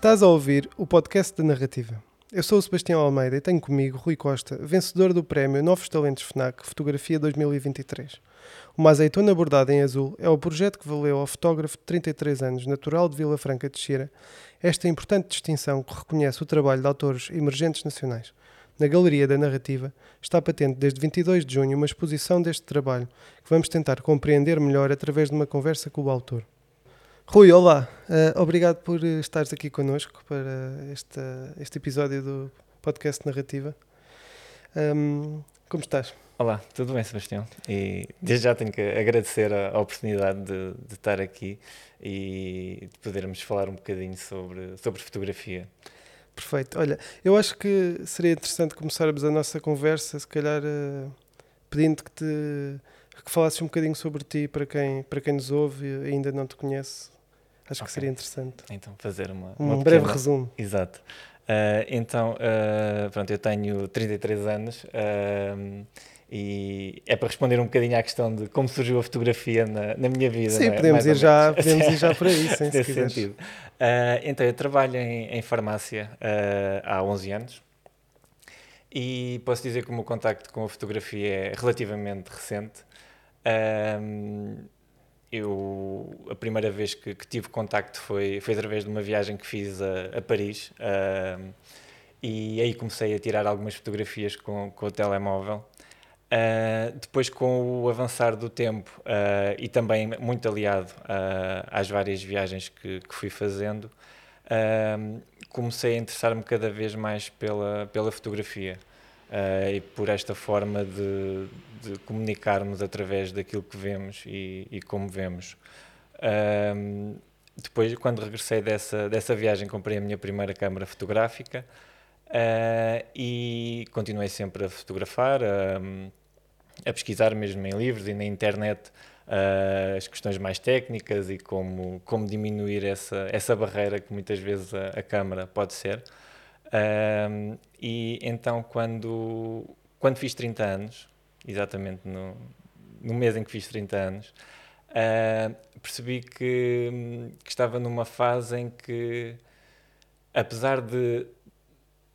Estás a ouvir o podcast da Narrativa. Eu sou o Sebastião Almeida e tenho comigo Rui Costa, vencedor do prémio Novos Talentos FNAC Fotografia 2023. Uma azeitona bordada em azul é o projeto que valeu ao fotógrafo de 33 anos, natural de Vila Franca de Xira, esta importante distinção que reconhece o trabalho de autores emergentes nacionais. Na Galeria da Narrativa está patente desde 22 de junho uma exposição deste trabalho que vamos tentar compreender melhor através de uma conversa com o autor. Rui, olá. Uh, obrigado por estares aqui connosco para este, este episódio do podcast Narrativa. Um, como estás? Olá, tudo bem, Sebastião? E desde já tenho que agradecer a, a oportunidade de, de, estar aqui e de podermos falar um bocadinho sobre, sobre fotografia. Perfeito. Olha, eu acho que seria interessante começarmos a nossa conversa, se calhar uh, pedindo que, te, que falasses um bocadinho sobre ti para quem, para quem nos ouve e ainda não te conhece. Acho okay. que seria interessante. Então, fazer uma. Um uma breve resumo. Exato. Uh, então, uh, pronto, eu tenho 33 anos uh, e é para responder um bocadinho à questão de como surgiu a fotografia na, na minha vida. Sim, é? podemos, ir já, podemos ir já por aí, sim, Nesse sentido. então, eu trabalho em, em farmácia há 11 anos e posso dizer que o meu contacto com a fotografia é relativamente recente eu a primeira vez que, que, tive contacto foi, foi através de uma viagem que fiz a, a Paris uh, e aí comecei a tirar algumas fotografias com, com o telemóvel. Uh, depois, com o avançar do tempo uh, e também muito aliado às várias viagens que, que fui fazendo, comecei a interessar-me cada vez mais pela, pela fotografia uh, e por esta forma de, de, comunicarmos através daquilo que vemos e, e como vemos. Uh, depois, quando regressei dessa, dessa viagem, comprei a minha primeira câmara fotográfica uh, e continuei sempre a fotografar, a pesquisar mesmo em livros e na internet Uh, as questões mais técnicas e como, como diminuir essa, essa barreira que muitas vezes a, a câmara pode ser. Um, e então, quando, quando fiz 30 anos, exatamente no, no mês em que fiz 30 anos, uh, percebi que, que, estava numa fase em que, apesar de,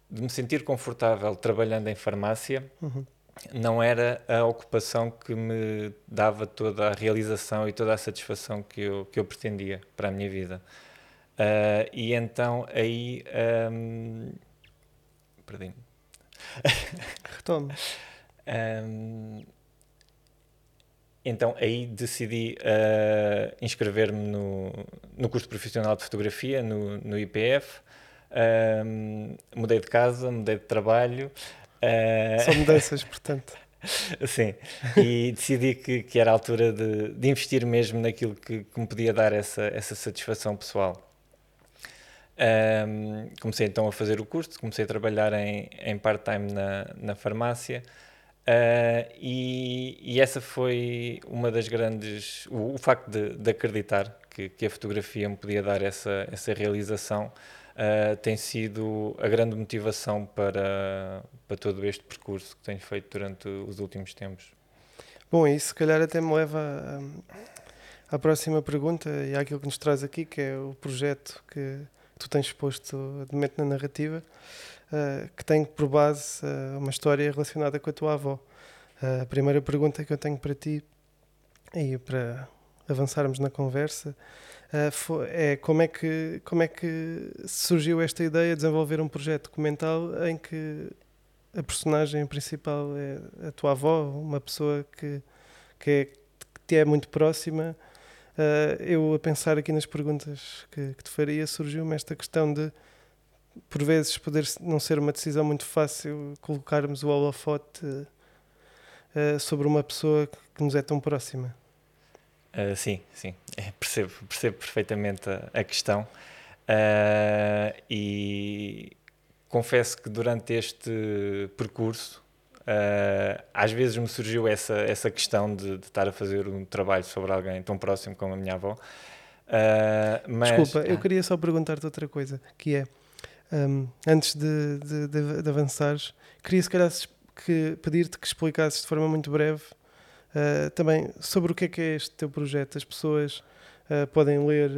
de me sentir confortável trabalhando em farmácia, uhum. não era a ocupação que me dava toda a realização e toda a satisfação que eu, que eu pretendia para a minha vida. Uh, e então aí um, perdi-me. Retome. um, então aí decidi uh, inscrever-me no, no curso profissional de fotografia, no, no IPF. Um, mudei de casa, mudei de trabalho. Uh... São mudanças, portanto. Sim, e decidi que, que era a altura de, de investir mesmo naquilo que, que me podia dar essa, essa satisfação pessoal. Um, comecei então a fazer o curso, comecei a trabalhar em, em part-time na, na farmácia uh, e, e, essa foi uma das grandes. O, o facto de, de acreditar que, que, a fotografia me podia dar essa, essa realização uh, tem sido a grande motivação para, para todo este percurso que tenho feito durante os últimos tempos. Bom, isso se calhar até me leva à, à próxima pergunta e àquilo que nos traz aqui, que é o projeto que tu tens exposto de momento na narrativa, uh, que tem por base uh, uma história relacionada com a tua avó. Uh, a primeira pergunta que eu tenho para ti, e para avançarmos na conversa, é como é, que, como é que surgiu esta ideia de desenvolver um projeto documental em que a personagem principal é a tua avó, uma pessoa que, que, é, que te é muito próxima Uh, eu a pensar aqui nas perguntas que, que te faria, surgiu-me esta questão de, por vezes, poder não ser uma decisão muito fácil colocarmos o holofote uh, sobre uma pessoa que nos é tão próxima. Uh, sim, sim, é, percebo, percebo perfeitamente a, a questão e confesso que durante este percurso Uh, às vezes me surgiu essa, essa questão de, de, estar a fazer um trabalho sobre alguém tão próximo como a minha avó. Uh, mas, Desculpa, eu queria só perguntar-te outra coisa, que é, um, antes de, de, de, de, avançares, queria se calhar que, pedir-te que explicasses de forma muito breve uh, também sobre o que é que é este teu projeto. As pessoas podem ler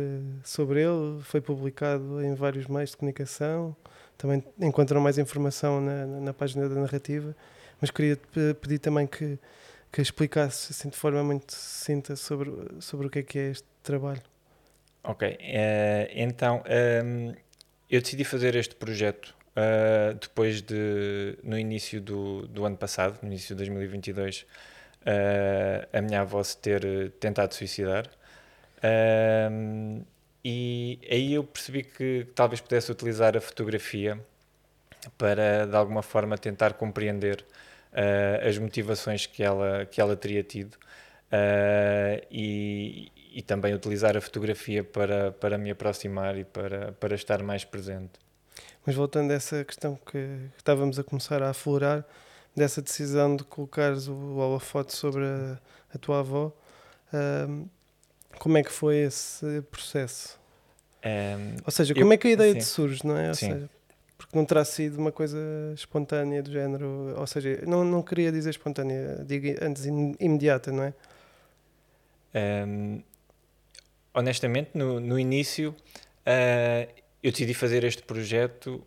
sobre ele, foi publicado em vários meios de comunicação. Também encontram mais informação na, na, na página da narrativa. Mas queria pedir também que, que explicasse assim, de forma muito sucinta sobre, sobre o que é que é este trabalho. Ok, uh, então um, eu decidi fazer este projeto uh, depois de, no início do, do ano passado, no início de 2022, uh, a minha avó se ter tentado suicidar. Uh, e aí eu percebi que talvez pudesse utilizar a fotografia para, de alguma forma, tentar compreender uh, as motivações que ela, que ela teria tido uh, e, e também utilizar a fotografia para, para me aproximar e para, para estar mais presente. Mas voltando a essa questão que, que estávamos a começar a aflorar, dessa decisão de colocares o, a foto sobre a, a tua avó, uh, como é que foi esse processo? Um, Ou seja, como eu, é que a ideia sim. te surge, não é? Ou sim. Seja, porque não terá sido uma coisa espontânea do género, ou seja, não, não queria dizer espontânea, digo antes imediata, não é? Um, honestamente, no, no início, uh, eu decidi fazer este projeto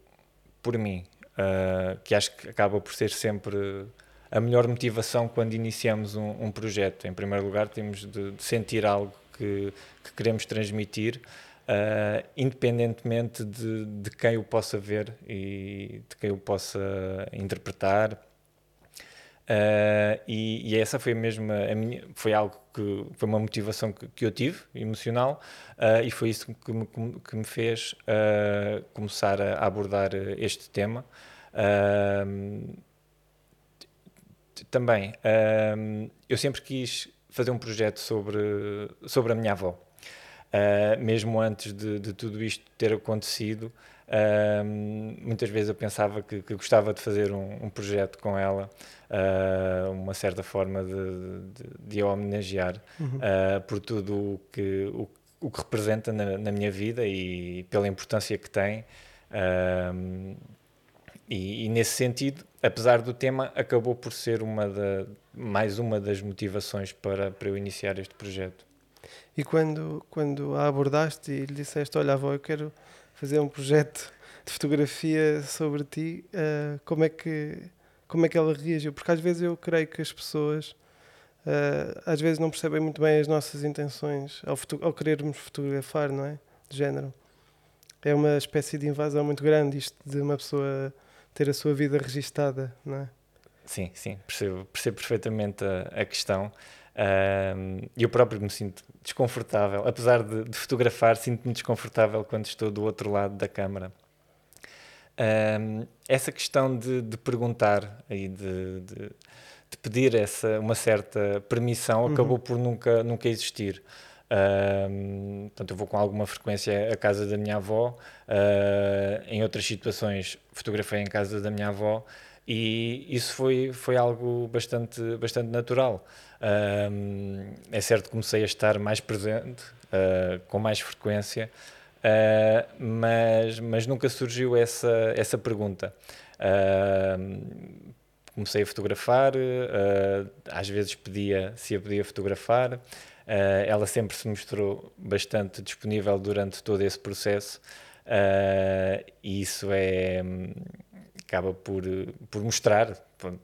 por mim, uh, que acho que acaba por ser sempre a melhor motivação quando iniciamos um, um projeto. Em primeiro lugar, temos de, de sentir algo que, que queremos transmitir, uh, independentemente de, de, quem o possa ver e de quem o possa interpretar. Uh, e, e, essa foi mesmo a minha, foi algo que foi uma motivação que, que eu tive emocional uh, e foi isso que me, que me fez uh, começar a abordar este tema também eu sempre quis fazer um projeto sobre, sobre a minha avó. Uh, mesmo antes de, de, tudo isto ter acontecido, uh, muitas vezes eu pensava que, que gostava de fazer um, um projeto com ela, uh, uma certa forma de, de, de a homenagear uhum. por tudo o que, o, o que representa na, na, minha vida e pela importância que tem. E, e, nesse sentido, apesar do tema, acabou por ser uma da, mais uma das motivações para, para eu iniciar este projeto. E quando, quando a abordaste e lhe disseste, olha avó, eu quero fazer um projeto de fotografia sobre ti, uh, como, é que, como é que ela reagiu? Porque às vezes eu creio que as pessoas uh, às vezes não percebem muito bem as nossas intenções ao, ao querermos fotografar, não é? De género. É uma espécie de invasão muito grande isto de uma pessoa ter a sua vida registada, não é? Sim, sim, percebo, percebo perfeitamente a, a questão. E eu próprio me sinto desconfortável, apesar de, de fotografar, sinto-me desconfortável quando estou do outro lado da câmara. Um, essa questão de, de perguntar e de, de, de, pedir essa, uma certa permissão uhum. acabou por nunca, nunca existir. Um, portanto, eu vou com alguma frequência à casa da minha avó. Uh, em outras situações, fotografei em casa da minha avó e isso foi, foi algo bastante, bastante natural. É certo que comecei a estar mais presente, uh, com mais frequência, uh, mas, mas nunca surgiu essa, essa pergunta. comecei a fotografar, às vezes pedia se a podia fotografar. Ela sempre se mostrou bastante disponível durante todo esse processo e isso é acaba por, por mostrar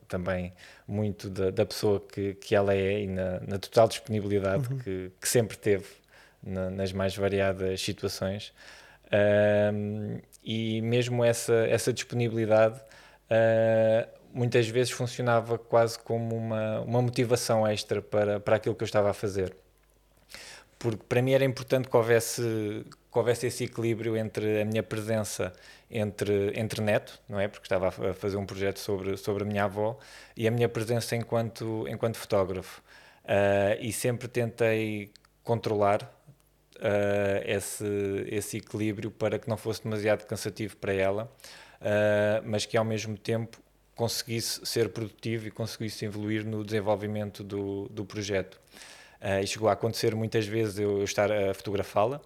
também muito da, da pessoa que, que ela é e na, na total disponibilidade uhum. que, que, sempre teve na, nas mais variadas situações uh, e mesmo essa, essa disponibilidade muitas vezes funcionava quase como uma, uma motivação extra para, para aquilo que eu estava a fazer porque para mim era importante que houvesse, que houvesse esse equilíbrio entre a minha presença entre, entre neto, não é? Porque estava a fazer um projeto sobre, sobre a minha avó e a minha presença enquanto, enquanto fotógrafo. Uh, e sempre tentei controlar uh, esse, esse equilíbrio para que não fosse demasiado cansativo para ela, uh, mas que ao mesmo tempo conseguisse ser produtivo e conseguisse evoluir no desenvolvimento do, do projeto. Uh, e chegou a acontecer muitas vezes eu, eu estar a fotografá-la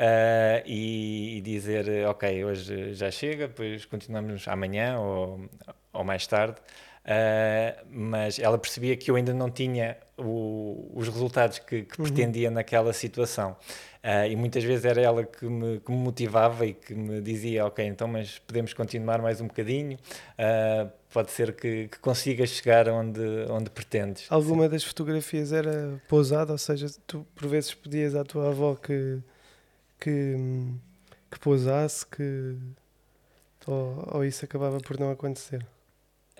uh, e, e, dizer, ok, hoje já chega, depois continuamos amanhã ou, ou mais tarde. Uh, mas ela percebia que eu ainda não tinha o, os resultados que, que uhum. pretendia naquela situação. Uh, e muitas vezes era ela que me, que me, motivava e que me dizia: Ok, então, mas podemos continuar mais um bocadinho, uh, pode ser que, que consigas chegar onde, onde pretendes. Alguma das fotografias era pousada, ou seja, tu por vezes pedias à tua avó que, que, que pousasse, que, ou, ou isso acabava por não acontecer?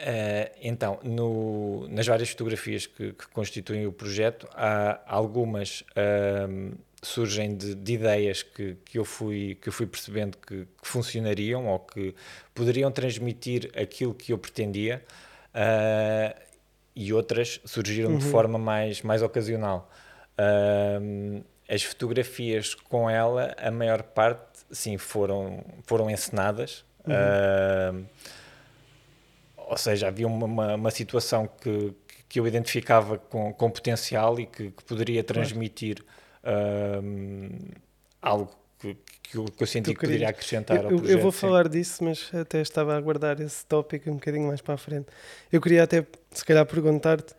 Uh, então, no, nas várias fotografias que, que, constituem o projeto, há algumas uh, surgem de, de, ideias que, que, eu fui, que eu fui percebendo que, que funcionariam ou que poderiam transmitir aquilo que eu pretendia, uh, e outras surgiram uhum. de forma mais, mais ocasional. As fotografias com ela, a maior parte, sim, foram, foram encenadas. Uhum ou seja, havia uma, uma, uma situação que, que eu identificava com, com potencial e que, que poderia transmitir um, algo que, que, eu, que eu senti que poderia acrescentar eu, ao projeto. Eu vou sim. falar disso, mas até estava a aguardar esse tópico um bocadinho mais para a frente. Eu queria até, se calhar, perguntar-te: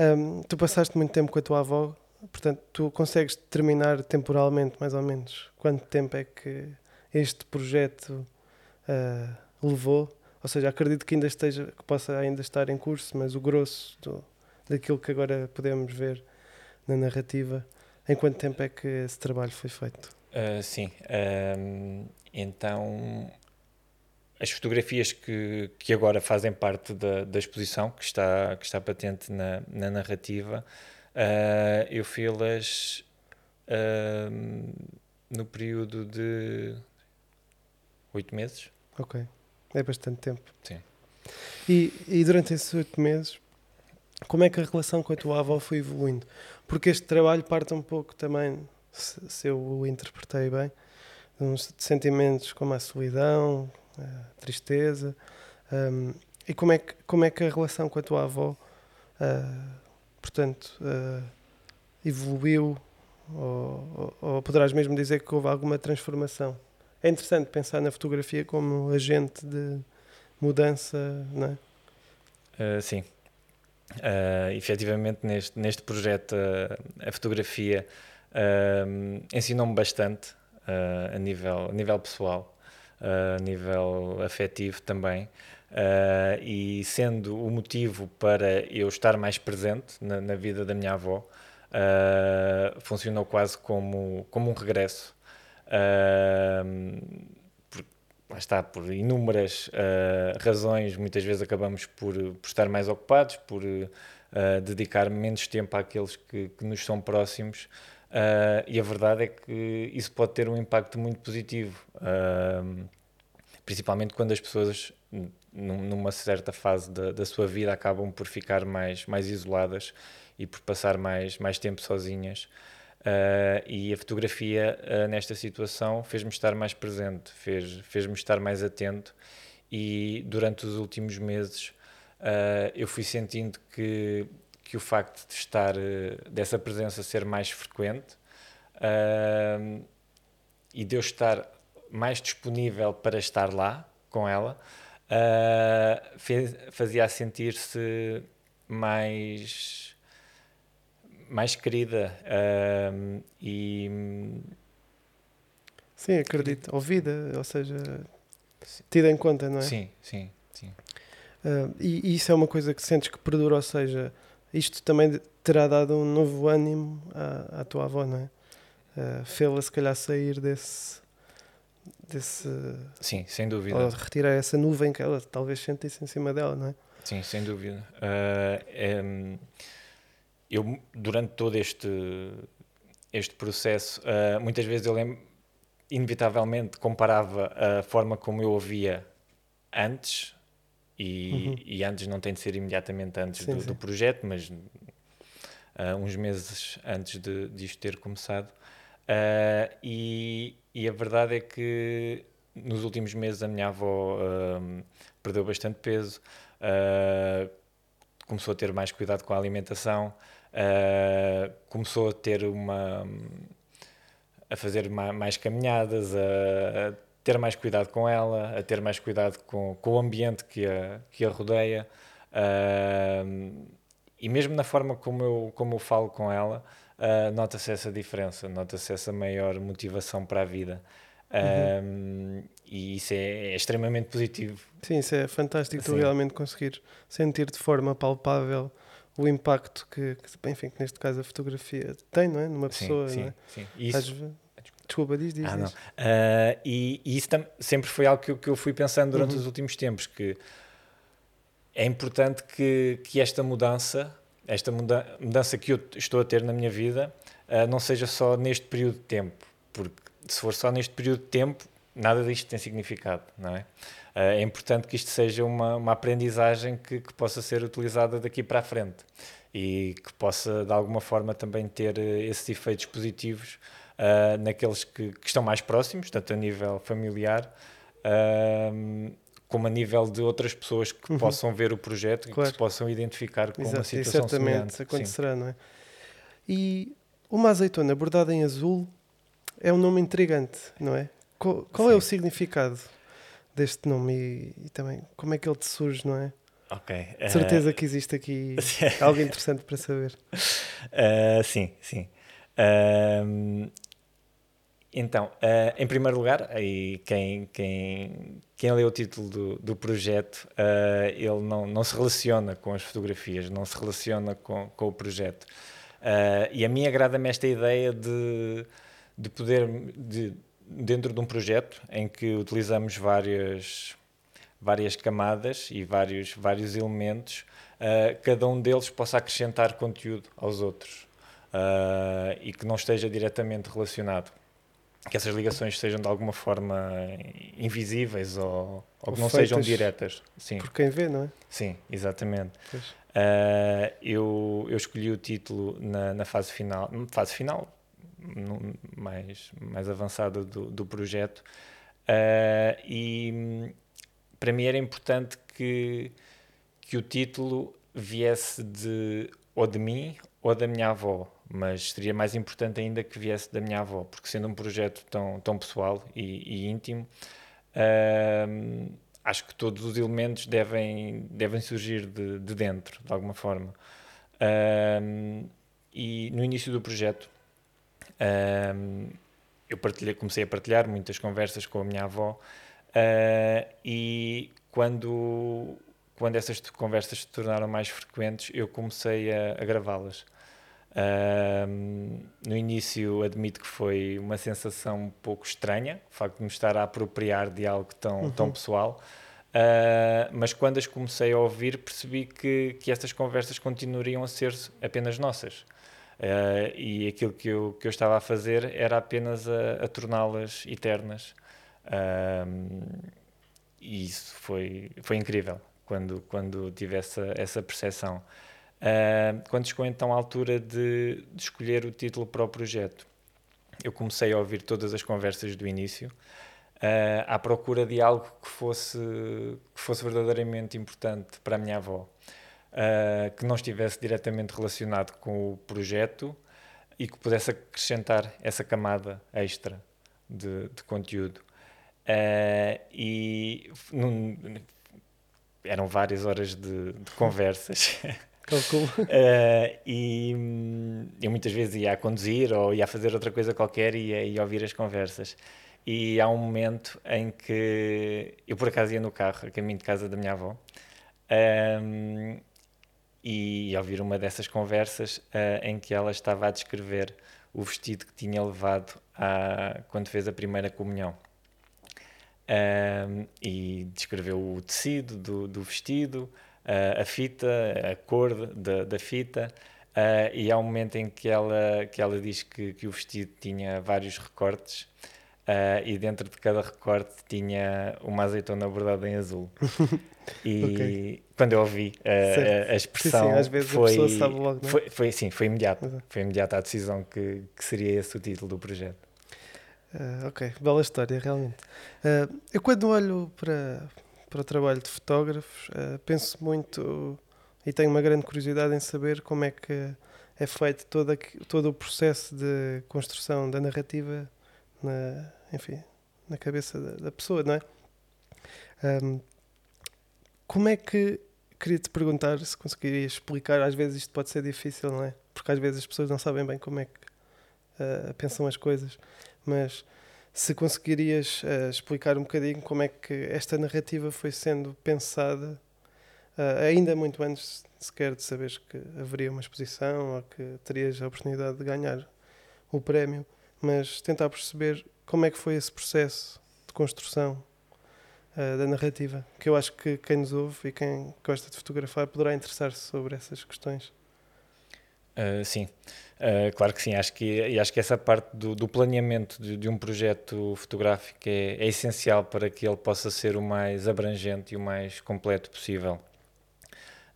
um, tu passaste muito tempo com a tua avó, portanto, tu consegues determinar temporalmente, mais ou menos, quanto tempo é que este projeto uh, levou? Ou seja, acredito que ainda esteja, que possa ainda estar em curso, mas o grosso do, daquilo que agora podemos ver na narrativa, em quanto tempo é que esse trabalho foi feito? Uh, sim, uh, então as fotografias que, que agora fazem parte da, da exposição, que está, que está patente na, na narrativa, uh, eu fiz-las no período de oito meses. Ok. É bastante tempo. Sim. E, e durante esses oito meses, como é que a relação com a tua avó foi evoluindo? Porque este trabalho parte um pouco também, se, se eu o interpretei bem, de uns sentimentos como a solidão, a tristeza. Um, e como é, que, como é que a relação com a tua avó, uh, portanto, uh, evoluiu? Ou, ou, ou poderás mesmo dizer que houve alguma transformação? é interessante pensar na fotografia como agente de mudança, não é? Uh, sim. Uh, efetivamente, neste, neste projeto, uh, a fotografia uh, ensinou-me bastante a, nível, a nível pessoal, a nível afetivo também. E sendo o motivo para eu estar mais presente na, na vida da minha avó, funcionou quase como, como um regresso Uh, por, lá está, por inúmeras uh, razões, muitas vezes acabamos por, por estar mais ocupados, por uh, dedicar menos tempo àqueles que, que nos são próximos. Uh, e a verdade é que isso pode ter um impacto muito positivo, principalmente quando as pessoas, numa certa fase da, da sua vida, acabam por ficar mais, mais isoladas e por passar mais, mais tempo sozinhas. Uh, e a fotografia, uh, nesta situação, fez-me estar mais presente, fez-me fez estar mais atento. E durante os últimos meses, uh, eu fui sentindo que, que o facto de estar, dessa presença ser mais frequente e de eu estar mais disponível para estar lá com ela, fez, fazia sentir-se mais mais querida. Uh, e sim acredito. Ouvida ou seja tida em conta não é? Sim sim sim. Uh, e, e, isso é uma coisa que sentes que perdura ou seja isto também terá dado um novo ânimo à, à tua avó não é? Uh, fê-la se calhar sair desse desse sim sem dúvida ou retirar essa nuvem que ela talvez sentisse em cima dela não é sim sem dúvida uh, eu, durante todo este, este processo, uh, muitas vezes eu lembro, inevitavelmente comparava a forma como eu ouvia antes, e, uhum. e antes não tem de ser imediatamente antes sim, do, sim. do, projeto, mas uh, uns meses antes de, de isto ter começado. Uh, e, e, a verdade é que nos últimos meses a minha avó perdeu bastante peso, começou a ter mais cuidado com a alimentação, uh, começou a ter uma. a fazer mais caminhadas, a, a, ter mais cuidado com ela, a ter mais cuidado com, com o ambiente que a, que a rodeia. Uh, e mesmo na forma como eu, como eu falo com ela, uh, nota-se essa diferença, nota-se essa maior motivação para a vida. Uhum. e isso é, é, extremamente positivo. Sim, isso é fantástico, tu realmente conseguir sentir de forma palpável o impacto que, que, enfim, que neste caso a fotografia tem, não é? Numa pessoa, sim, é? Sim, isso... Às, Desculpa, diz, diz. Ah, não. Uh, e, e, isso sempre foi algo que eu, que eu fui pensando durante uhum. os últimos tempos, que é importante que, que esta mudança, esta muda, mudança que eu estou a ter na minha vida, uh, não seja só neste período de tempo, porque se for só neste período de tempo, nada disto tem significado, não é? Uh, é importante que isto seja uma, uma aprendizagem que, que possa ser utilizada daqui para a frente e que possa, de alguma forma, também ter esses efeitos positivos uh, naqueles que, que, estão mais próximos, tanto a nível familiar como a nível de outras pessoas que uhum. possam ver o projeto claro. e que se possam identificar com Exato, uma situação e certamente semelhante. acontecerá, Sim. não é? E uma azeitona bordada em azul é um nome intrigante, não é? Qual, qual é o significado deste nome e, e, também como é que ele te surge, não é? Ok. De certeza uh... que existe aqui algo interessante para saber. Uh, sim, sim. Uh, então, uh, em primeiro lugar, aí quem, quem, quem lê o título do, do projeto, uh, ele não, não se relaciona com as fotografias, não se relaciona com, com o projeto. Uh, e a mim agrada-me esta ideia de, de poder, de, dentro de um projeto em que utilizamos várias, várias camadas e vários, vários elementos, cada um deles possa acrescentar conteúdo aos outros e que não esteja diretamente relacionado que essas ligações sejam de alguma forma invisíveis ou, ou que não sejam diretas. Sim. Por quem vê, não é? Sim, exatamente. Uh, eu, eu escolhi o título na, na fase final, fase final mais, mais avançada do, do projeto, uh, e para mim era importante que, que o título viesse de ou de mim ou da minha avó mas seria mais importante ainda que viesse da minha avó, porque sendo um projeto tão, tão pessoal e, e íntimo, acho que todos os elementos devem, devem surgir de, de dentro, de alguma forma. E no início do projeto, eu comecei a partilhar muitas conversas com a minha avó, ah, e quando, quando essas conversas se tornaram mais frequentes, eu comecei a, a gravá-las no início admito que foi uma sensação um pouco estranha, o facto de me estar a apropriar de algo tão, uhum. tão pessoal, uh, mas quando as comecei a ouvir percebi que, que estas conversas continuariam a ser apenas nossas. Uh, e aquilo que eu, que eu estava a fazer era apenas a, a torná-las eternas. e isso foi, foi incrível quando, quando tive essa, essa percepção. Uh, quando chegou então a altura de, de, escolher o título para o projeto, eu comecei a ouvir todas as conversas do início, uh, à procura de algo que fosse, que fosse verdadeiramente importante para a minha avó, uh, que não estivesse diretamente relacionado com o projeto e que pudesse acrescentar essa camada extra de, de conteúdo. e num, eram várias horas de, de conversas. Calculo. Uh, e hum, eu muitas vezes ia a conduzir ou ia a fazer outra coisa qualquer e ia, ia ouvir as conversas. E há um momento em que eu por acaso ia no carro a caminho de casa da minha avó um, e ia ouvir uma dessas conversas uh, em que ela estava a descrever o vestido que tinha levado a, quando fez a primeira comunhão. Um, e descreveu o tecido do, do vestido, a fita, a cor da, da fita, uh, e há um momento em que ela, que ela diz que, que o vestido tinha vários recortes uh, e dentro de cada recorte tinha uma azeitona bordada em azul. E okay. quando eu ouvi uh, a, a, expressão, sim, sim, às vezes foi, a pessoa sabe logo, não é? foi, foi, sim, foi imediato. Foi imediata a decisão que, que seria esse o título do projeto. Ok, bela história, realmente. Eu quando olho para, para o trabalho de fotógrafos, uh, penso muito e tenho uma grande curiosidade em saber como é que é feito todo, todo o processo de construção da narrativa na, enfim, na cabeça da, da pessoa, não é? Um, como é que queria te perguntar se conseguirias explicar, às vezes isto pode ser difícil, não é? Porque às vezes as pessoas não sabem bem como é que uh, pensam as coisas, mas se conseguirias uh, explicar um bocadinho como é que esta narrativa foi sendo pensada, uh, ainda muito antes sequer de saberes que haveria uma exposição ou que terias a oportunidade de ganhar o prémio, mas tentar perceber como é que foi esse processo de construção uh, da narrativa, que eu acho que quem nos ouve e quem gosta de fotografar poderá interessar-se sobre essas questões. Uh, sim, uh, claro que sim. Acho que, acho que essa parte do, do planeamento de, de, um projeto fotográfico é, é, essencial para que ele possa ser o mais abrangente e o mais completo possível.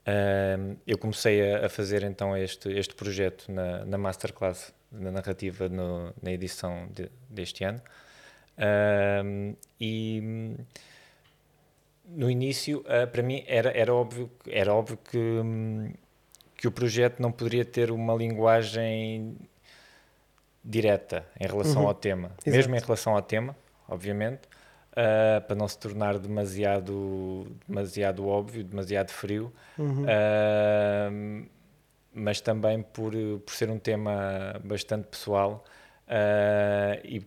Uh, eu comecei a, a, fazer então este, este projeto na, na Masterclass, na narrativa, no, na edição de, deste ano. e no início, para mim, era, era, óbvio, era óbvio que. Um, que o projeto não poderia ter uma linguagem direta em relação uhum. ao tema, Exato. mesmo em relação ao tema, obviamente, uh, para não se tornar demasiado, demasiado óbvio, demasiado frio, uhum. uh, mas também por, por ser um tema bastante pessoal uh, e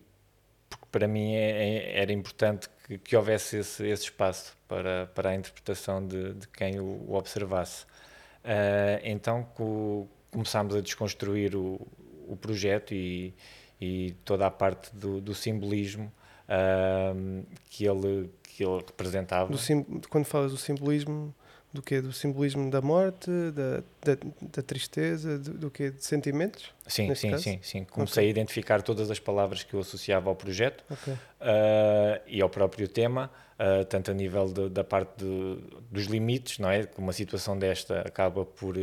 porque para mim é, é, era importante que, que houvesse esse, esse, espaço para, para a interpretação de, de quem o, o observasse. Uh, então co começámos a desconstruir o, o projeto e, e, toda a parte do, do simbolismo uh, que, ele, que ele representava. quando falas do simbolismo, do que Do simbolismo da morte, da, da, da tristeza, do, do que De sentimentos? Sim, sim, caso? sim, sim. Comecei okay. a identificar todas as palavras que eu associava ao projeto okay. uh, e ao próprio tema, uh, tanto a nível de, da parte de, dos limites, não é? Uma situação desta acaba por,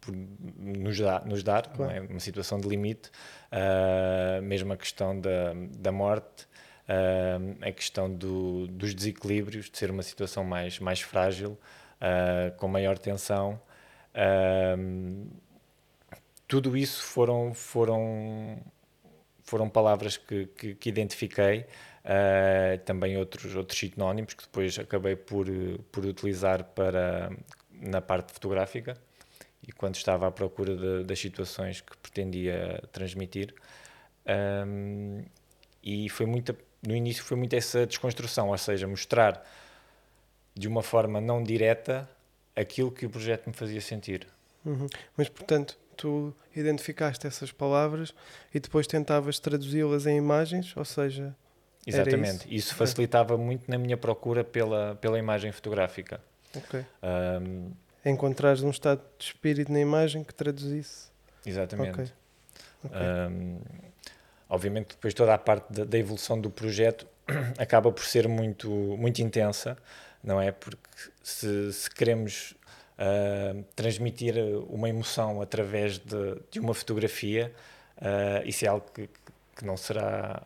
por nos, dar, nos dar claro. é? uma situação de limite, uh, mesmo a questão da, da morte. A questão do, dos desequilíbrios, de ser uma situação mais, mais frágil, uh, com maior tensão. Uh, tudo isso foram, foram, foram palavras que, que, que identifiquei, uh, também outros, outros sinónimos que depois acabei por, por utilizar para, na parte fotográfica e quando estava à procura de, das situações que pretendia transmitir. Um, e foi muito, no início foi muito essa desconstrução, ou seja, mostrar de uma forma não direta aquilo que o projeto me fazia sentir. Uhum. Mas, portanto, tu identificaste essas palavras e depois tentavas traduzi-las em imagens, ou seja. Exatamente, isso? isso? facilitava okay. muito na minha procura pela, pela imagem fotográfica. Ok. Um, Encontrares um estado de espírito na imagem que traduzisse. Exatamente. Okay. Okay. Um, obviamente, depois toda a parte da, da evolução do projeto acaba por ser muito, muito intensa não é? Porque se, se queremos uh, transmitir uma emoção através de, de uma fotografia, uh, isso é algo que, que, não será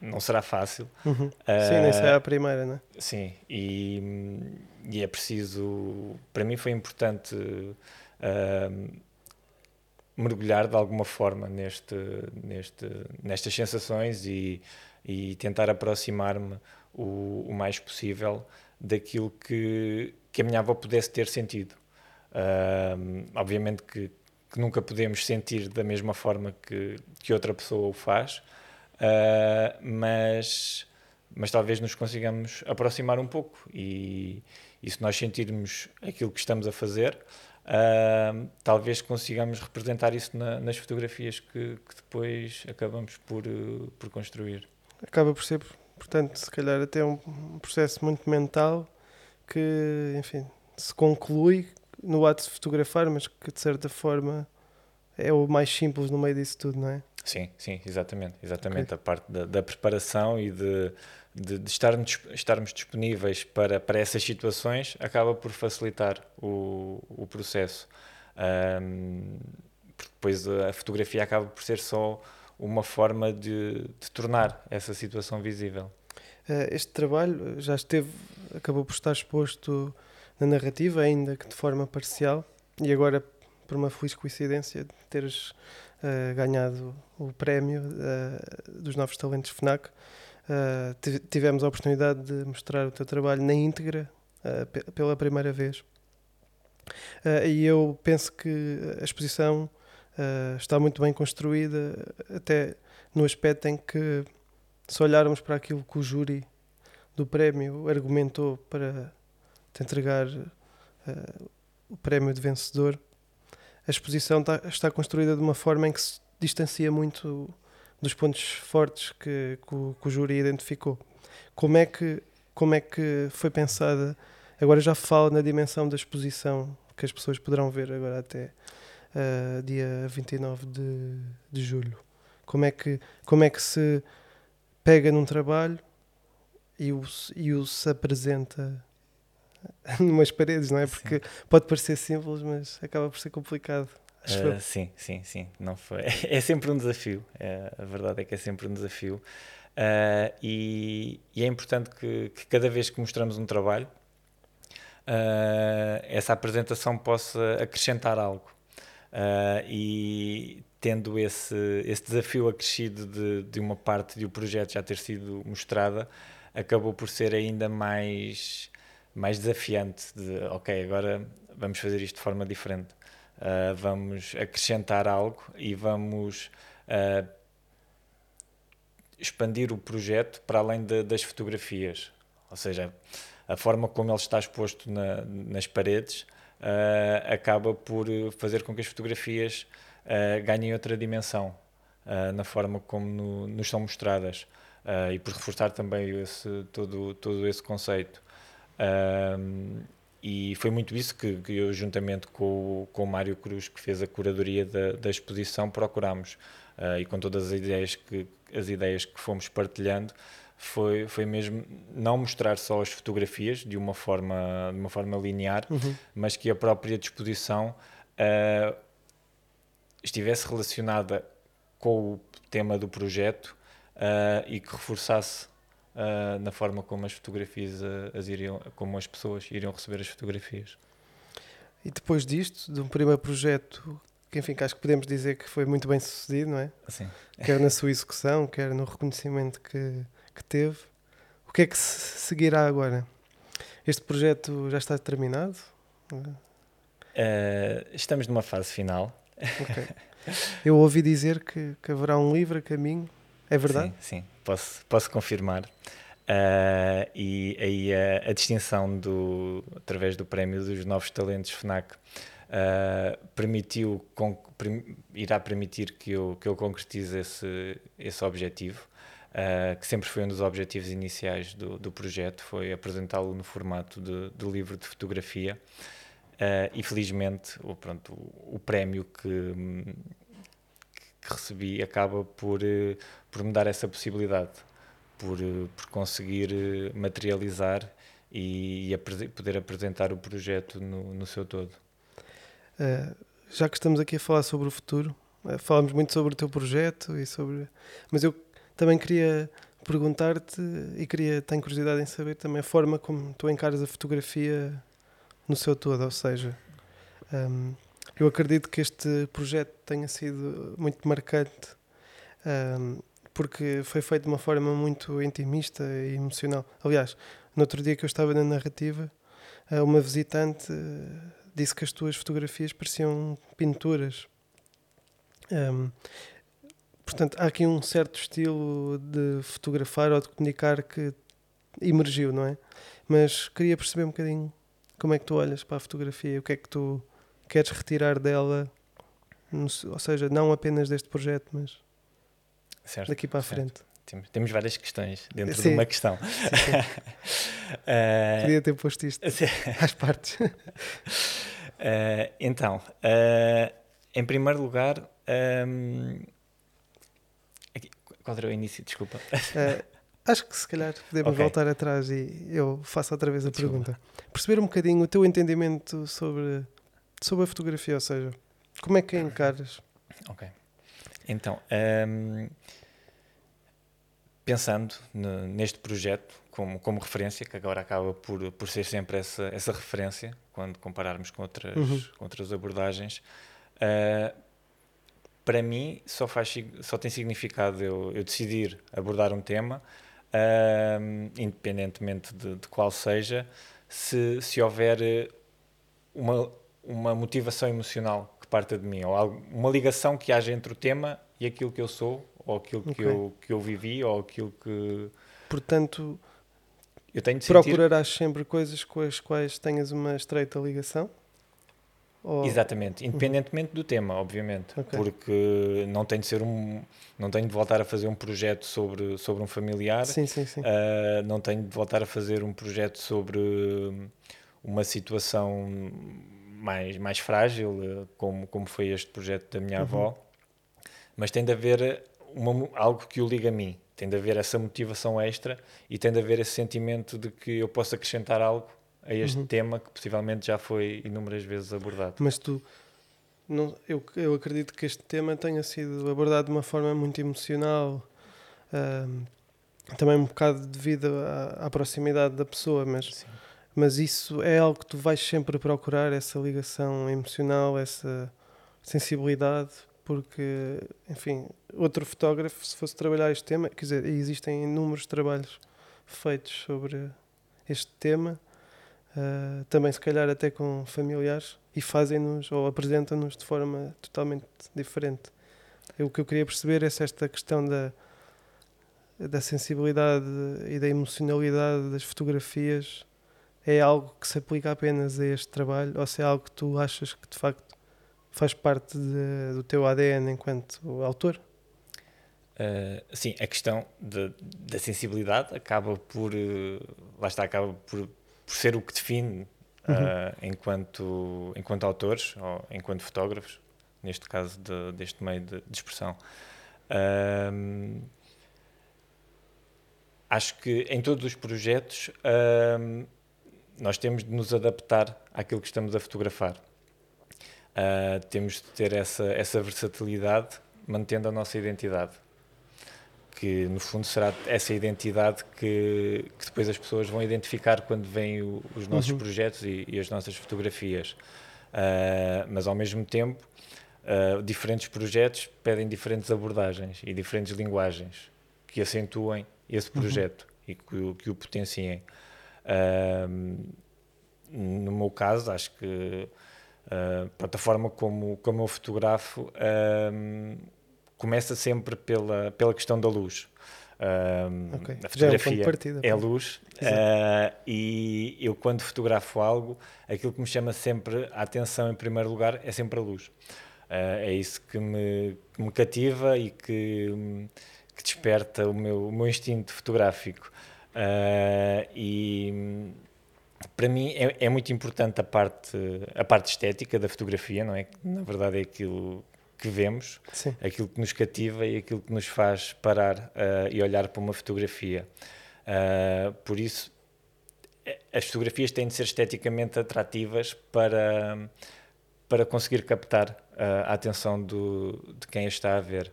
não será fácil. Uhum. Uh, sim, nem é a primeira, né? Sim, e, e é preciso. Para mim foi importante mergulhar de alguma forma neste, neste, nestas sensações e, e tentar aproximar-me o, o mais possível daquilo que, que a minha avó pudesse ter sentido. Uh, obviamente que, que, nunca podemos sentir da mesma forma que, que outra pessoa o faz, uh, mas, mas talvez nos consigamos aproximar um pouco e, e se nós sentirmos aquilo que estamos a fazer, uh, talvez consigamos representar isso na, nas fotografias que, que, depois acabamos por, por construir. Acaba por ser Portanto, se calhar até um processo muito mental que, enfim, se conclui no ato de fotografar, mas que de certa forma é o mais simples no meio disso tudo, não é? Sim, sim, exatamente. Exatamente. Okay. A parte da, da, preparação e de, de, de, estarmos, estarmos disponíveis para, para essas situações acaba por facilitar o, o processo. Um, depois a fotografia acaba por ser só uma forma de, de tornar essa situação visível. Eh, este trabalho já esteve, acabou por estar exposto na narrativa, ainda que de forma parcial, e agora, por uma feliz coincidência, de teres uh, ganhado o prémio uh, dos Novos Talentos FNAC, uh, tivemos a oportunidade de mostrar o teu trabalho na íntegra pela primeira vez. E eu penso que a exposição uh, está muito bem construída, até no aspecto em que, se olharmos para aquilo que o júri do prémio argumentou para te entregar uh, o prémio de vencedor, a exposição está, está, construída de uma forma em que se distancia muito dos pontos fortes que, que, o, que o júri identificou. Como é que, como é que foi pensada? Agora já falo na dimensão da exposição que as pessoas poderão ver agora até uh, dia 29 de, de julho. Como é, que, como é que se pega num trabalho e o, e o se apresenta numas paredes, não é? Porque sim. pode parecer simples, mas acaba por ser complicado. Uh, sim, sim, sim. Não foi. É sempre um desafio. É, a verdade é que é sempre um desafio. Uh, e, e, é importante que, que, cada vez que mostramos um trabalho, uh, essa apresentação possa acrescentar algo. Uh, e tendo esse, esse desafio acrescido de, de uma parte do projeto já ter sido mostrada, acabou por ser ainda mais, mais desafiante de, ok, agora vamos fazer isto de forma diferente. Uh, vamos acrescentar algo e vamos uh, expandir o projeto para além de, das fotografias. Ou seja, a forma como ele está exposto na, nas paredes uh, acaba por fazer com que as fotografias uh, ganhem outra dimensão na forma como no, nos são mostradas e por reforçar também esse, todo, todo esse conceito. e foi muito isso que, que, eu, juntamente com, com o Mário Cruz, que fez a curadoria da, da exposição, procurámos. e com todas as ideias que, as ideias que fomos partilhando, foi, foi mesmo não mostrar só as fotografias de uma forma, de uma forma linear, uhum. mas que a própria disposição uh, estivesse relacionada com o tema do projeto uh, e que reforçasse uh, na forma como as fotografias as iriam, como as pessoas iriam receber as fotografias. E depois disto, de um primeiro projeto que enfim, que acho que podemos dizer que foi muito bem sucedido, não é? Sim. Quer na sua execução, quer no reconhecimento que, que teve. O que é que se seguirá agora? Este projeto já está terminado? Uh, estamos numa fase final. Okay. Eu ouvi dizer que, que, haverá um livro a caminho. É verdade? Sim, sim. Posso, posso confirmar. Uh, e aí a, a, distinção do, através do prémio dos novos talentos FNAC uh, permitiu, com, irá permitir que eu, que eu concretize esse, esse objetivo uh, que sempre foi um dos objetivos iniciais do, do projeto, foi apresentá-lo no formato de, de, livro de fotografia. Uh, e felizmente o, pronto, o, o prémio que, que, recebi acaba por, uh, por me dar essa possibilidade, por, por conseguir materializar e, e poder apresentar o projeto no, no seu todo. já que estamos aqui a falar sobre o futuro, falamos muito sobre o teu projeto e sobre. Mas eu também queria perguntar-te e queria, tenho curiosidade em saber também a forma como tu encaras a fotografia no seu todo, ou seja, um, eu acredito que este projeto tenha sido muito marcante um, porque foi feito de uma forma muito intimista e emocional. Aliás, no outro dia que eu estava na narrativa, uh, uma visitante uh, disse que as tuas fotografias pareciam pinturas. Um, Portanto, há aqui um certo estilo de fotografar ou de comunicar que emergiu, não é? Mas queria perceber um bocadinho como é que tu olhas para a fotografia, o que é que tu queres retirar dela, ou seja, não apenas deste projeto, mas certo, daqui para a certo. frente. Temos, temos várias questões dentro sim. de uma questão. Sim, sim. uh, Queria ter posto isto às partes. uh, então, uh, em primeiro lugar, um, qual era o início? Desculpa. Uh, acho que se calhar podemos okay. voltar atrás e eu faço outra vez a Desculpa. pergunta. Perceber um bocadinho o teu entendimento sobre, sobre a fotografia, ou seja, como é que a encaras? Ok. Então, um, ehm, pensando no, neste projeto como, como referência, que agora acaba por, por ser sempre essa, essa referência, quando compararmos com outras, uhum. com outras abordagens, uh, para mim só, faz, só tem significado eu, eu decidir abordar um tema, uh, independentemente de, de, qual seja, se, se houver uma, uma motivação emocional que parta de mim, ou algo, uma ligação que haja entre o tema e aquilo que eu sou, ou aquilo que, Ok. eu, que eu vivi, ou aquilo que Portanto, eu tenho de sentir. procurarás sempre coisas com as quais tenhas uma estreita ligação? Ou- Exatamente, independentemente do tema, obviamente, Ok. porque não tem de ser um, não tenho de voltar a fazer um projeto sobre, sobre um familiar, Sim, sim, sim. Uh, não tenho de voltar a fazer um projeto sobre uma situação mais, mais frágil, como, como foi este projeto da minha Uhum. avó, mas tem de haver uma algo que o liga a mim, tem de haver essa motivação extra e tem de haver esse sentimento de que eu posso acrescentar algo a este Uhum. tema que possivelmente já foi inúmeras vezes abordado. Mas tu, não, eu, eu acredito que este tema tenha sido abordado de uma forma muito emocional, ahm, também um bocado devido à, à proximidade da pessoa, mas, Sim. mas isso é algo que tu vais sempre procurar, essa ligação emocional, essa sensibilidade, porque, enfim, outro fotógrafo, se fosse trabalhar este tema, quer dizer, existem inúmeros trabalhos feitos sobre este tema, ah, também se calhar até com familiares, e fazem-nos ou apresentam-nos de forma totalmente diferente. Eu, o que eu queria perceber é se esta questão da, da sensibilidade e da emocionalidade das fotografias é algo que se aplica apenas a este trabalho ou se é algo que tu achas que de facto faz parte de- do teu ADN enquanto autor. Uh, sim, a questão de- da sensibilidade acaba por, uh, lá está, acaba por, por ser o que define uh, Uhum. enquanto, enquanto autores ou enquanto fotógrafos, neste caso de- deste meio de, de expressão. Um, acho que em todos os projetos um, nós temos de nos adaptar àquilo que estamos a fotografar. Uh, temos de ter essa, essa versatilidade mantendo a nossa identidade que no fundo será essa identidade que, que depois as pessoas vão identificar quando veem o- os nossos Uhum. projetos e, e as nossas fotografias. Ah, mas ao mesmo tempo, ah, diferentes projetos pedem diferentes abordagens e diferentes linguagens que acentuem esse Uhum. projeto e que, o- que o potenciem. Ah, no meu caso, acho que pronto, a forma como, como eu fotografo começa sempre pela, pela questão da luz. Um, Ok. A é fotografia partida. é luz Exato. uh, e eu quando fotografo algo, aquilo que me chama sempre a atenção em primeiro lugar é sempre a luz. Uh, é isso que me, que me cativa e que, que desperta o meu, o meu instinto fotográfico. Uh, e para mim é, é muito importante a parte, a parte estética da fotografia, não é? Na verdade é aquilo vemos Sim. aquilo que nos cativa e aquilo que nos faz parar uh, e olhar para uma fotografia. Uh, por isso, as fotografias têm de ser esteticamente atrativas para, para conseguir captar uh, a atenção do, de quem está a ver.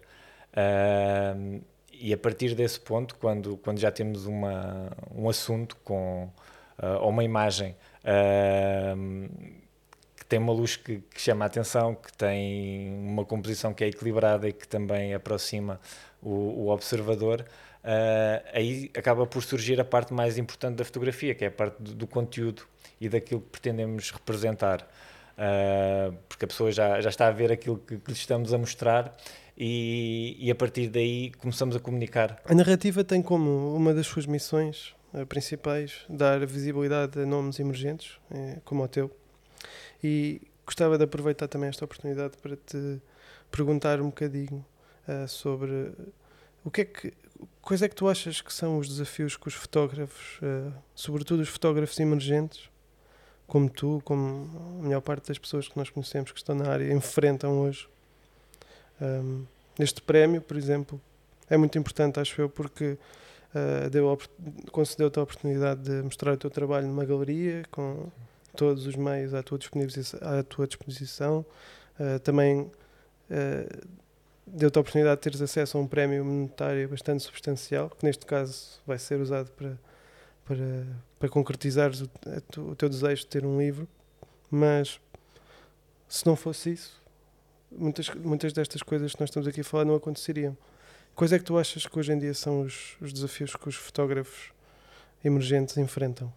E a partir desse ponto, quando, quando já temos uma, um assunto com, ou uma imagem tem uma luz que, que, chama a atenção, que tem uma composição que é equilibrada e que também aproxima o, o observador, uh, aí acaba por surgir a parte mais importante da fotografia, que é a parte do, do conteúdo e daquilo que pretendemos representar. Uh, porque a pessoa já, já está a ver aquilo que, que lhe estamos a mostrar e, e, a partir daí começamos a comunicar. A narrativa tem como uma das suas missões uh, principais dar visibilidade a nomes emergentes, eh, como o teu. E gostava de aproveitar também esta oportunidade para te perguntar um bocadinho uh, sobre o que é que quais é que tu achas que são os desafios que os fotógrafos, uh, sobretudo os fotógrafos emergentes, como tu, como a maior parte das pessoas que nós conhecemos que estão na área, enfrentam hoje. Um, este prémio, por exemplo, é muito importante, acho eu, porque uh, deu, concedeu-te a oportunidade de mostrar o teu trabalho numa galeria com todos os meios à tua disposição. À tua disposição. Uh, também uh, deu-te a oportunidade de teres acesso a um prémio monetário bastante substancial, que neste caso vai ser usado para, para, para concretizares o, o teu desejo de ter um livro. Mas se não fosse isso, muitas, muitas destas coisas que nós estamos aqui a falar não aconteceriam. Quais é que tu achas que hoje em dia são os, os desafios que os fotógrafos emergentes enfrentam?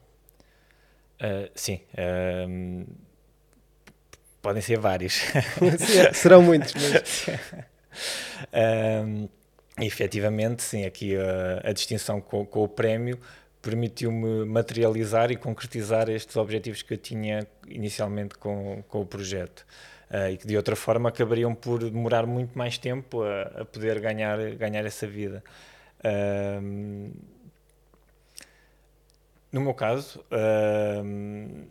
Uh, sim. Uh, podem ser vários. Sim, serão muitos, mas... um, efetivamente, sim, aqui a, a distinção com, com, o prémio permitiu-me materializar e concretizar estes objetivos que eu tinha inicialmente com, com o projeto. Uh, e que de outra forma acabariam por demorar muito mais tempo a, a poder ganhar, ganhar essa vida. Uh, no meu caso, uh,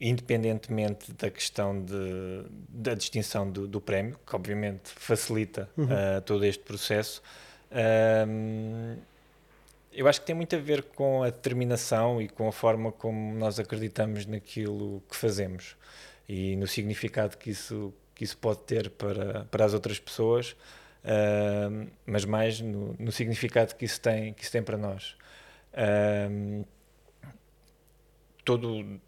independentemente da questão de, da distinção do, do prémio, que obviamente facilita uhum. uh, todo este processo, uh, eu acho que tem muito a ver com a determinação e com a forma como nós acreditamos naquilo que fazemos e no significado que isso, que isso pode ter para, para as outras pessoas, mas mais no, no, significado que isso tem, que isso tem para nós. Todo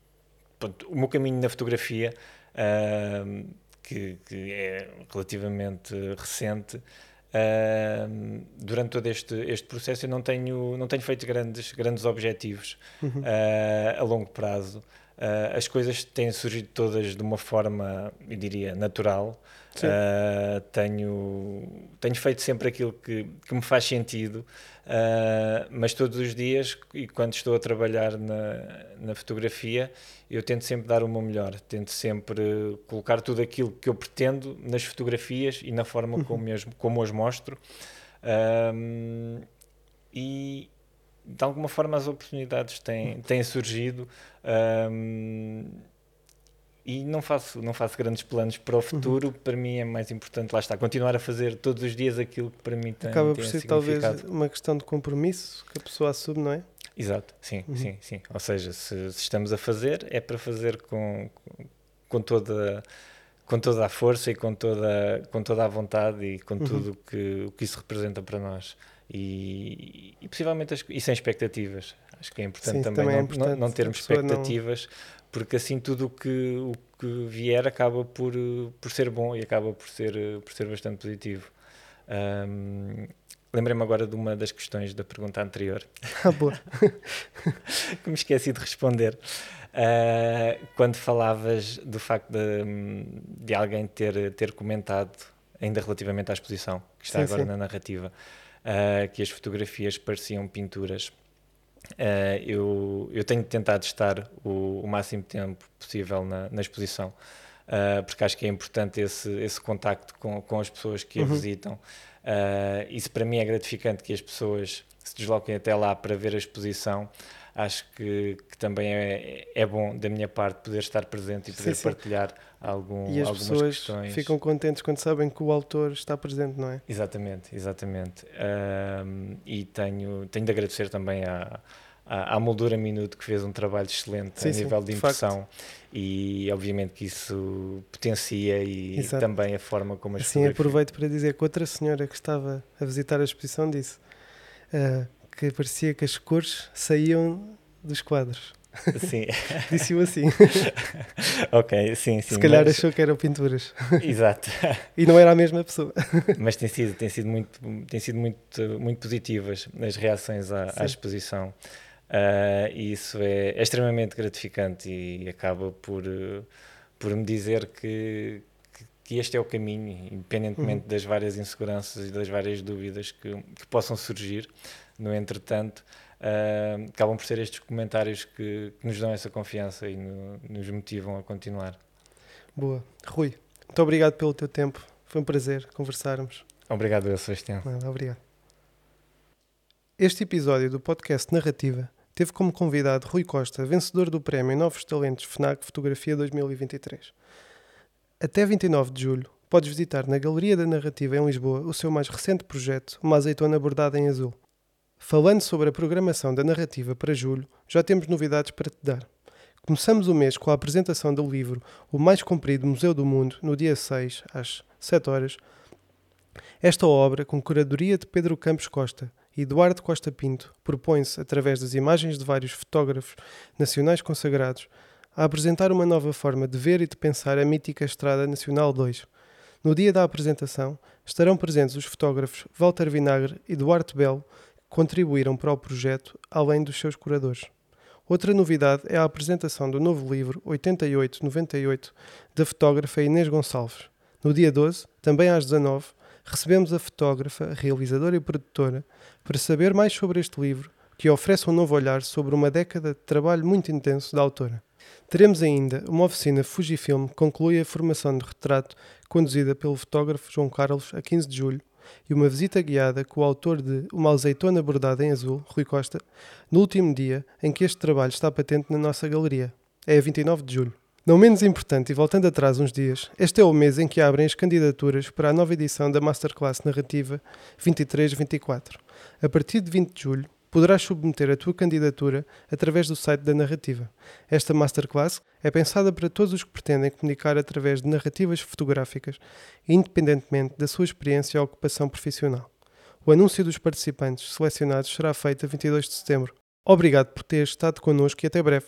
pronto, o meu caminho na fotografia, uh, que, que, é relativamente recente, uh, durante todo este, este processo eu não tenho, não tenho feito grandes, grandes objetivos uhum. uh, a longo prazo. Uh, as coisas têm surgido todas de uma forma, eu diria, natural. Uh, tenho, tenho feito sempre aquilo que, que me faz sentido, uh, mas todos os dias, e quando estou a trabalhar na, na fotografia, eu tento sempre dar o meu melhor, tento sempre colocar tudo aquilo que eu pretendo nas fotografias e na forma uhum. como, as, como as mostro. e de alguma forma as oportunidades têm, têm surgido. Um, e não faço, não faço grandes planos para o uhum. futuro. Uhum. Para mim é mais importante, lá está, continuar a fazer todos os dias aquilo que para mim tem Acaba por ser talvez uma questão de compromisso que a pessoa assume, não é? Exato, sim, uhum. sim, sim. Ou seja, se, se, estamos a fazer, é para fazer com, com, toda, com toda a força e com toda, com toda a vontade e com uhum. tudo que, o que isso representa para nós. E, e possivelmente as, e sem expectativas. Acho que é importante sim, também, também é importante não, não, termos expectativas, não porque assim tudo o que, o que vier acaba por, por ser bom e acaba por ser, por ser bastante positivo. Um, Lembrei-me agora de uma das questões da pergunta anterior. Ah, boa. que me esqueci de responder. Uh, quando falavas do facto de, de alguém ter, ter comentado, ainda relativamente à exposição, que está sim, agora sim. na narrativa, uh, que as fotografias pareciam pinturas. Uh, eu, eu tenho tentado estar o, o máximo tempo possível na, na exposição, uh, porque acho que é importante esse, esse contacto com, com as pessoas que a uhum. visitam. Isso para mim é gratificante que as pessoas se desloquem até lá para ver a exposição. Acho que, que também é, é bom da minha parte poder estar presente e poder sim, sim. partilhar algum, e as algumas pessoas questões. ficam contentes quando sabem que o autor está presente, não é? Exatamente, exatamente. e tenho, tenho de agradecer também à, à, à Moldura Minuto, que fez um trabalho excelente sim, a nível de impressão e obviamente que isso potencia e Exato. também a forma como as Sim, aproveito para dizer que outra senhora que estava a visitar a exposição disse uh, que parecia que as cores saíam dos quadros. Sim. Disse-o assim. ok, sim, sim. Se calhar mas... achou que eram pinturas. Exato. e não era a mesma pessoa. mas tem sido, tem sido, muito, tem sido muito, muito positivas as reações à, à exposição. Uh, e isso é, é, extremamente gratificante e acaba por, por me dizer que, que este é o caminho, independentemente uhum. das várias inseguranças e das várias dúvidas que, que possam surgir. No entretanto, uh, acabam por ser estes comentários que, que, nos dão essa confiança e no, nos motivam a continuar. Boa. Rui, muito obrigado pelo teu tempo. Foi um prazer conversarmos. Obrigado, eu, Sebastião. Obrigado. Este episódio do podcast Narrativa teve como convidado Rui Costa, vencedor do prémio Novos Talentos FNAC Fotografia 2023. Até 29 de julho, podes visitar na Galeria da Narrativa em Lisboa o seu mais recente projeto, Uma Azeitona Bordada em Azul. Falando sobre a programação da narrativa para julho, já temos novidades para te dar. Começamos o mês com a apresentação do livro O Mais Comprido Museu do Mundo, no dia 6, às 7 horas. Esta obra, com curadoria de Pedro Campos Costa e Eduardo Costa Pinto, propõe-se, através das imagens de vários fotógrafos nacionais consagrados, a apresentar uma nova forma de ver e de pensar a mítica Estrada Nacional 2. No dia da apresentação, estarão presentes os fotógrafos Walter Vinagre e Duarte Belo, contribuíram para o projeto, além dos seus curadores. Outra novidade é a apresentação do novo livro 8898 da fotógrafa Inês Gonçalves. No dia 12, também às 19, recebemos a fotógrafa, realizadora e produtora para saber mais sobre este livro que oferece um novo olhar sobre uma década de trabalho muito intenso da autora. Teremos ainda uma oficina Fujifilm que conclui a formação de retrato conduzida pelo fotógrafo João Carlos a 15 de julho e uma visita guiada com o autor de Uma Azeitona Bordada em Azul, Rui Costa, no último dia em que este trabalho está patente na nossa galeria. É a 29 de julho. Não menos importante, e voltando atrás uns dias, este é o mês em que abrem as candidaturas para a nova edição da Masterclass Narrativa 23-24. A partir de 20 de julho, poderás submeter a tua candidatura através do site da Narrativa. Esta Masterclass é pensada para todos os que pretendem comunicar através de narrativas fotográficas, independentemente da sua experiência ou ocupação profissional. O anúncio dos participantes selecionados será feito a 22 de setembro. Obrigado por teres estado connosco e até breve.